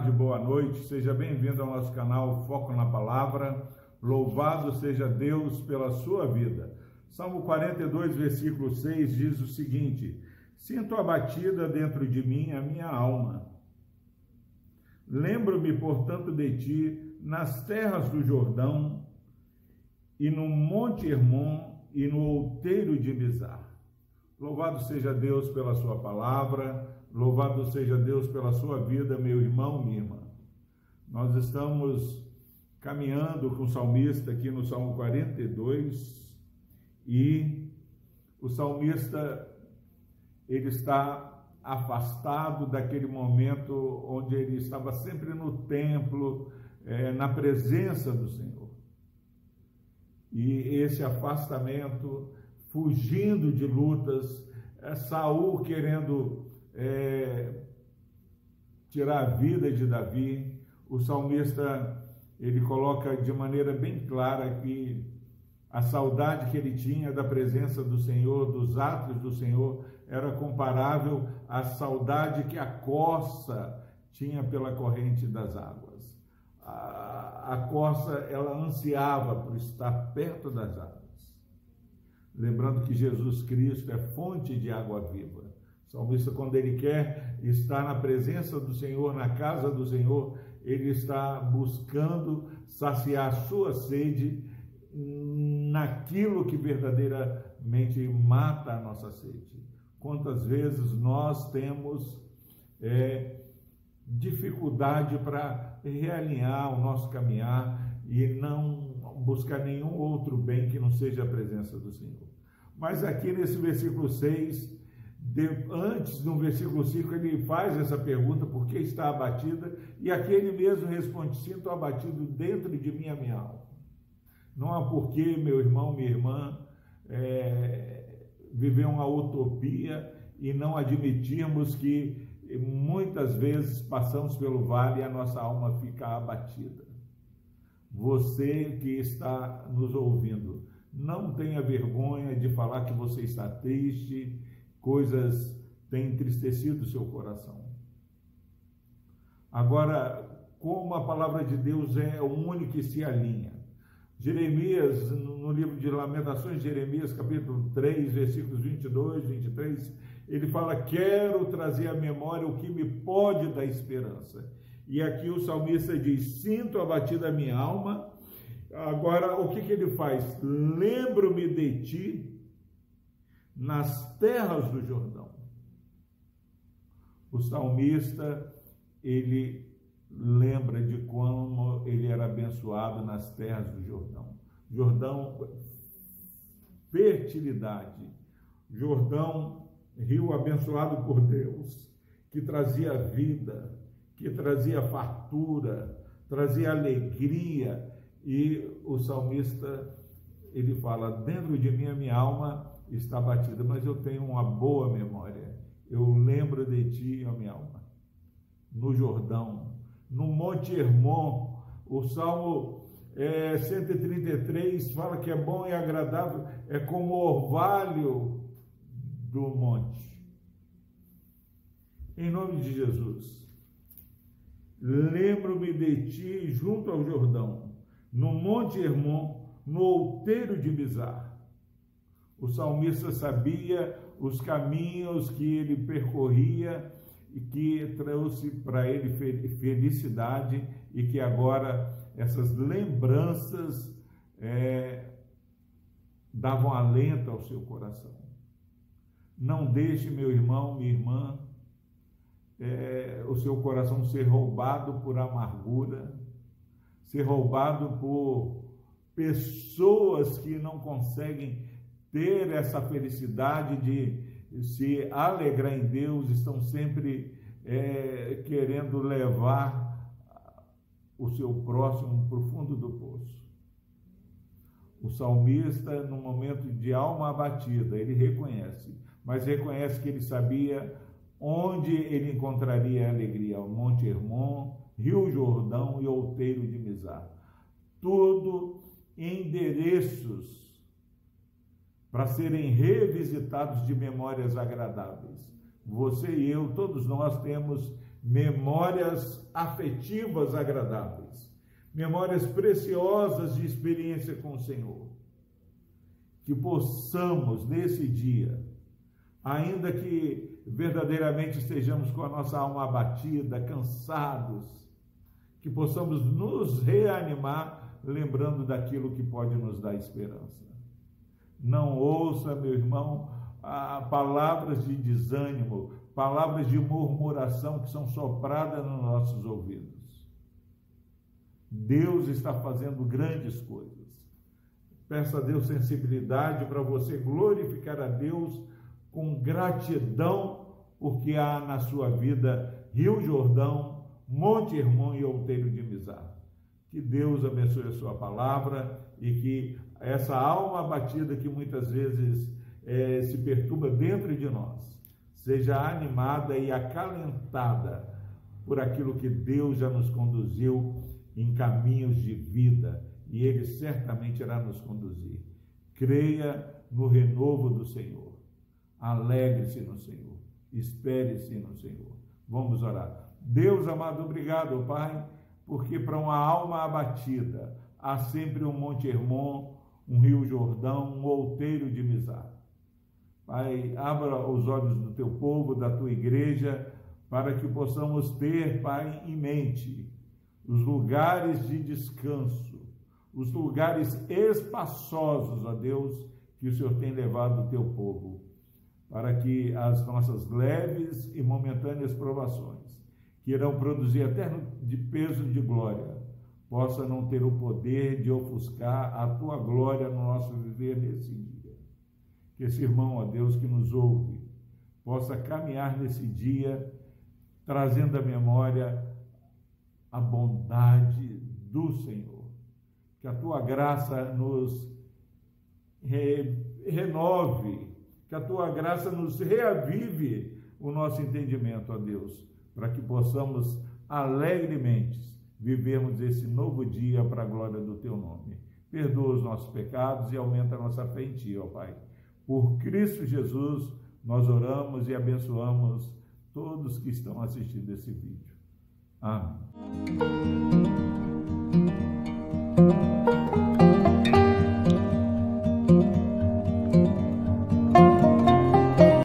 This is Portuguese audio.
tarde, boa noite, seja bem-vindo ao nosso canal Foco na Palavra. Louvado seja Deus pela sua vida. Salmo 42, versículo 6 diz o seguinte: Sinto abatida dentro de mim a minha alma. Lembro-me, portanto, de ti nas terras do Jordão e no Monte Hermon e no outeiro de Mizar. Louvado seja Deus pela sua palavra, louvado seja Deus pela sua vida, meu irmão, minha irmã. Nós estamos caminhando com o salmista aqui no Salmo 42 e o salmista ele está afastado daquele momento onde ele estava sempre no templo, é, na presença do Senhor. E esse afastamento, fugindo de lutas, é Saul querendo é, tirar a vida de Davi, o salmista ele coloca de maneira bem clara que a saudade que ele tinha da presença do Senhor, dos atos do Senhor, era comparável à saudade que a corça tinha pela corrente das águas. A, a corça, ela ansiava por estar perto das águas. Lembrando que Jesus Cristo é fonte de água viva. Salmista, quando ele quer estar na presença do Senhor, na casa do Senhor, ele está buscando saciar sua sede naquilo que verdadeiramente mata a nossa sede. Quantas vezes nós temos é, dificuldade para realinhar o nosso caminhar e não buscar nenhum outro bem que não seja a presença do Senhor. Mas aqui nesse versículo 6, de, antes no versículo 5, ele faz essa pergunta: por que está abatida? E aqui ele mesmo responde: sinto abatido dentro de mim a minha alma. Não há porquê, meu irmão, minha irmã, é, viver uma utopia e não admitirmos que muitas vezes passamos pelo vale e a nossa alma fica abatida. Você que está nos ouvindo, não tenha vergonha de falar que você está triste, coisas têm entristecido o seu coração. Agora, como a palavra de Deus é o único que se alinha, Jeremias, no livro de Lamentações, Jeremias, capítulo 3, versículos 22, 23, ele fala: Quero trazer à memória o que me pode dar esperança. E aqui o salmista diz: Sinto abatida a minha alma. Agora, o que, que ele faz? Lembro-me de ti nas terras do Jordão. O salmista, ele lembra de como ele era abençoado nas terras do Jordão. Jordão, fertilidade. Jordão, rio abençoado por Deus, que trazia vida, que trazia fartura, trazia alegria. E o salmista, ele fala: Dentro de mim a minha alma está batida, mas eu tenho uma boa memória. Eu lembro de ti, a minha alma. No Jordão, no Monte Hermon. O Salmo é, 133 fala que é bom e agradável, é como o orvalho do monte. Em nome de Jesus, lembro-me de ti junto ao Jordão, no Monte Hermon, no outeiro de Mizar. O salmista sabia os caminhos que ele percorria e que trouxe para ele felicidade e que agora essas lembranças é, davam alento ao seu coração. Não deixe, meu irmão, minha irmã, é, o seu coração ser roubado por amargura, ser roubado por pessoas que não conseguem ter essa felicidade de se alegrar em Deus, estão sempre é, querendo levar o seu próximo para o fundo do poço. O salmista, no momento de alma abatida, ele reconhece, mas reconhece que ele sabia onde ele encontraria a alegria: o Monte Hermon, Rio Jordão e Outeiro de Mizar. Tudo endereços para serem revisitados de memórias agradáveis. Você e eu, todos nós temos memórias afetivas agradáveis, memórias preciosas de experiência com o Senhor. Que possamos nesse dia, ainda que verdadeiramente estejamos com a nossa alma abatida, cansados, que possamos nos reanimar lembrando daquilo que pode nos dar esperança. Não ouça, meu irmão, palavras de desânimo, palavras de murmuração que são sopradas nos nossos ouvidos. Deus está fazendo grandes coisas. Peça a Deus sensibilidade para você glorificar a Deus com gratidão, porque há na sua vida Rio Jordão, Monte Hermon e Outeiro de Mizar. Que Deus abençoe a sua palavra e que essa alma abatida que muitas vezes é, se perturba dentro de nós seja animada e acalentada por aquilo que Deus já nos conduziu em caminhos de vida e Ele certamente irá nos conduzir. Creia no renovo do Senhor. Alegre-se no Senhor. Espere-se no Senhor. Vamos orar. Deus amado, obrigado, Pai, porque para uma alma abatida há sempre um Monte Hermon, um Rio Jordão, um outeiro de Mizar. Pai, abra os olhos do teu povo, da tua igreja, para que possamos ter, Pai, em mente os lugares de descanso, os lugares espaçosos, ó Deus, que o Senhor tem levado o teu povo, para que as nossas leves e momentâneas provações, que irão produzir eterno de peso de glória, possa não ter o poder de ofuscar a tua glória no nosso viver nesse dia. Que esse irmão, ó Deus, que nos ouve, possa caminhar nesse dia, trazendo à memória a bondade do Senhor. Que a tua graça nos re, renove, que a tua graça nos reavive o nosso entendimento, ó Deus, para que possamos alegremente vivemos esse novo dia para a glória do teu nome. Perdoa os nossos pecados e aumenta a nossa fé em ti, ó Pai. Por Cristo Jesus, nós oramos e abençoamos todos que estão assistindo esse vídeo. Amém.